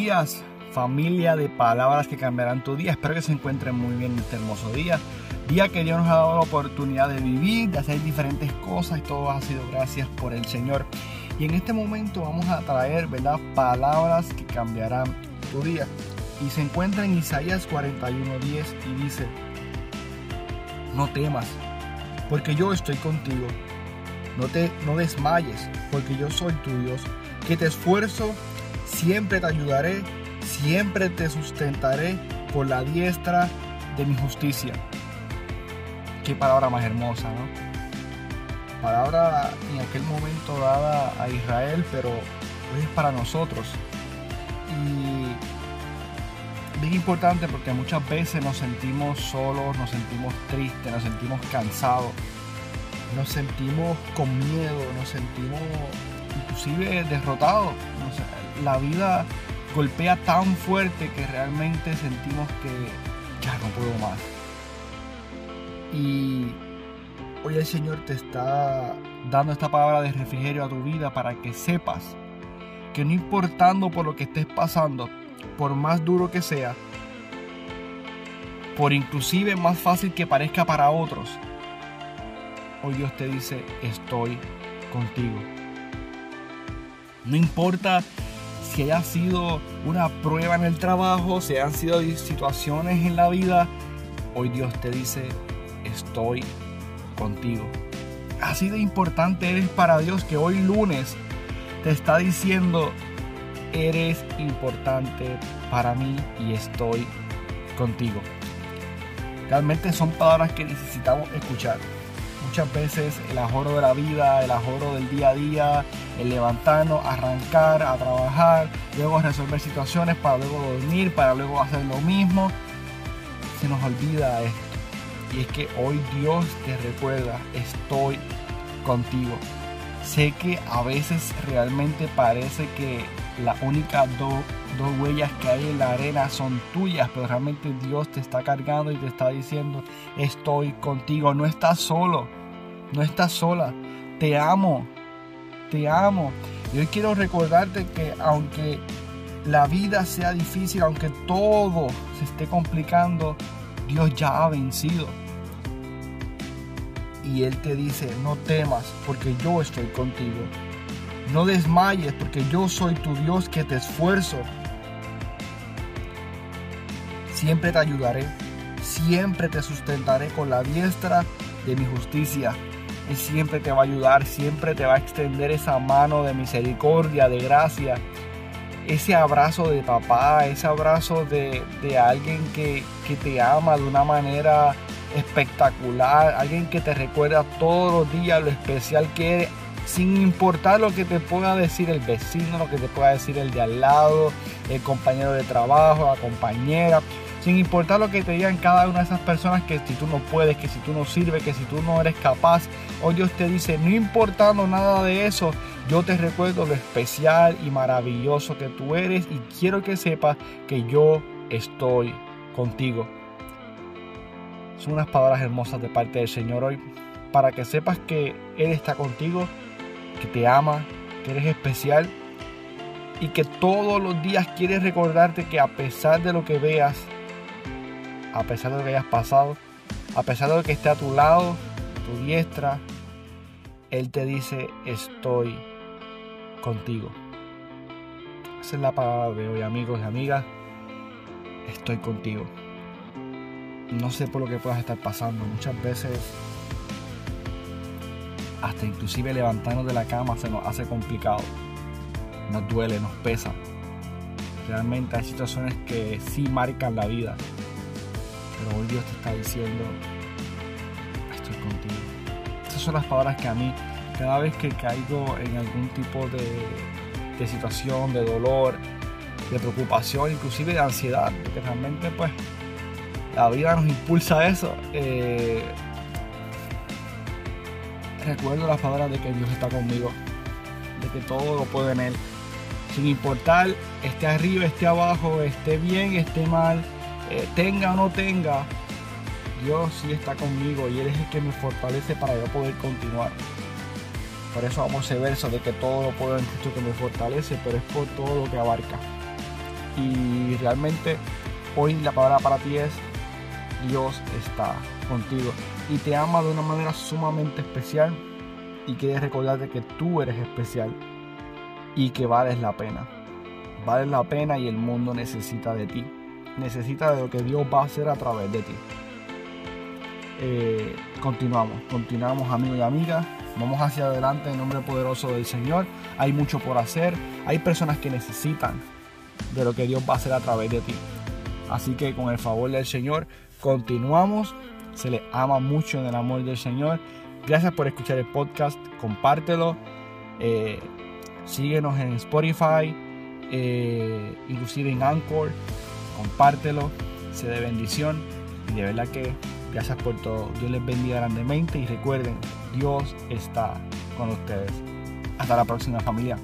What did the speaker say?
días, familia de palabras que cambiarán tu día. Espero que se encuentren muy bien en este hermoso día. Día que Dios nos ha dado la oportunidad de vivir, de hacer diferentes cosas y todo ha sido gracias por el Señor. Y en este momento vamos a traer, ¿verdad? Palabras que cambiarán tu día. Y se encuentra en Isaías 41:10 y dice, no temas, porque yo estoy contigo. No te no desmayes, porque yo soy tu Dios, que te esfuerzo, siempre te ayudaré, siempre te sustentaré por la diestra de mi justicia. Qué palabra más hermosa, ¿no? Palabra en aquel momento dada a Israel, pero es para nosotros. Y bien importante porque muchas veces nos sentimos solos, nos sentimos tristes, nos sentimos cansados, nos sentimos con miedo, nos sentimos inclusive derrotados. La vida golpea tan fuerte que realmente sentimos que ya no puedo más. Y hoy el Señor te está dando esta palabra de refrigerio a tu vida para que sepas que no importando por lo que estés pasando, por más duro que sea, por inclusive más fácil que parezca para otros, hoy Dios te dice, estoy contigo. No importa si haya sido una prueba en el trabajo, si hayan sido situaciones en la vida, hoy Dios te dice, estoy contigo. Así de importante eres para Dios que hoy lunes te está diciendo, eres importante para mí y estoy contigo. Realmente son palabras que necesitamos escuchar. Muchas veces el ajoro de la vida, el ajoro del día a día, el levantarnos, arrancar, a trabajar, luego resolver situaciones para luego dormir, para luego hacer lo mismo, se nos olvida esto. Y es que hoy Dios te recuerda, estoy contigo. Sé que a veces realmente parece que las únicas dos huellas que hay en la arena son tuyas, pero realmente Dios te está cargando y te está diciendo, estoy contigo, no estás solo, no estás sola, te amo, te amo. Y hoy quiero recordarte que aunque la vida sea difícil, aunque todo se esté complicando, Dios ya ha vencido. Y Él te dice, no temas porque yo estoy contigo. No desmayes porque yo soy tu Dios que te esfuerzo. Siempre te ayudaré, siempre te sustentaré con la diestra de mi justicia. Siempre te va a ayudar, siempre te va a extender esa mano de misericordia, de gracia, ese abrazo de papá, ese abrazo de, alguien que, que te ama de una manera espectacular, alguien que te recuerda todos los días lo especial que eres, sin importar lo que te pueda decir el vecino, lo que te pueda decir el de al lado, el compañero de trabajo, la compañera, sin importar lo que te digan cada una de esas personas que si tú no puedes, que si tú no sirves, que si tú no eres capaz, hoy Dios te dice, no importando nada de eso, yo te recuerdo lo especial y maravilloso que tú eres y quiero que sepas que yo estoy contigo. Son unas palabras hermosas de parte del Señor hoy para que sepas que Él está contigo que te ama, que eres especial y que todos los días quieres recordarte que a pesar de lo que veas, a pesar de lo que hayas pasado, a pesar de que esté a tu lado, tu diestra, Él te dice, estoy contigo. Esa es la palabra de hoy, amigos y amigas. Estoy contigo. No sé por lo que puedas estar pasando. Muchas veces hasta inclusive levantarnos de la cama se nos hace complicado. Nos duele, nos pesa. Realmente hay situaciones que sí marcan la vida. Pero hoy Dios te está diciendo, estoy contigo. Esas son las palabras que a mí, cada vez que caigo en algún tipo de, situación, de dolor, de preocupación, inclusive de ansiedad, porque realmente pues la vida nos impulsa a eso. Eh, recuerdo las palabras de que Dios está conmigo, de que todo lo puede en Él. Sin importar, esté arriba, esté abajo, esté bien, esté mal, eh, tenga o no tenga, Dios sí está conmigo y Él es el que me fortalece para yo poder continuar. Por eso vamos a ese verso de que todo lo puedo en Cristo que me fortalece, pero es por todo lo que abarca. Y realmente hoy la palabra para ti es Dios está contigo y te ama de una manera sumamente especial y quiere recordarte que tú eres especial y que vales la pena. Vales la pena y el mundo necesita de ti. Necesita de lo que Dios va a hacer a través de ti. Eh, continuamos, continuamos amigos y amigas. Vamos hacia adelante en nombre poderoso del Señor. Hay mucho por hacer. Hay personas que necesitan de lo que Dios va a hacer a través de ti. Así que con el favor del Señor, continuamos. Se le ama mucho en el amor del Señor. Gracias por escuchar el podcast. Compártelo. Eh, síguenos en Spotify. Eh, inclusive en Anchor. Compártelo. Se de bendición. Y de verdad que gracias por todo. Dios les bendiga grandemente. Y recuerden, Dios está con ustedes. Hasta la próxima familia.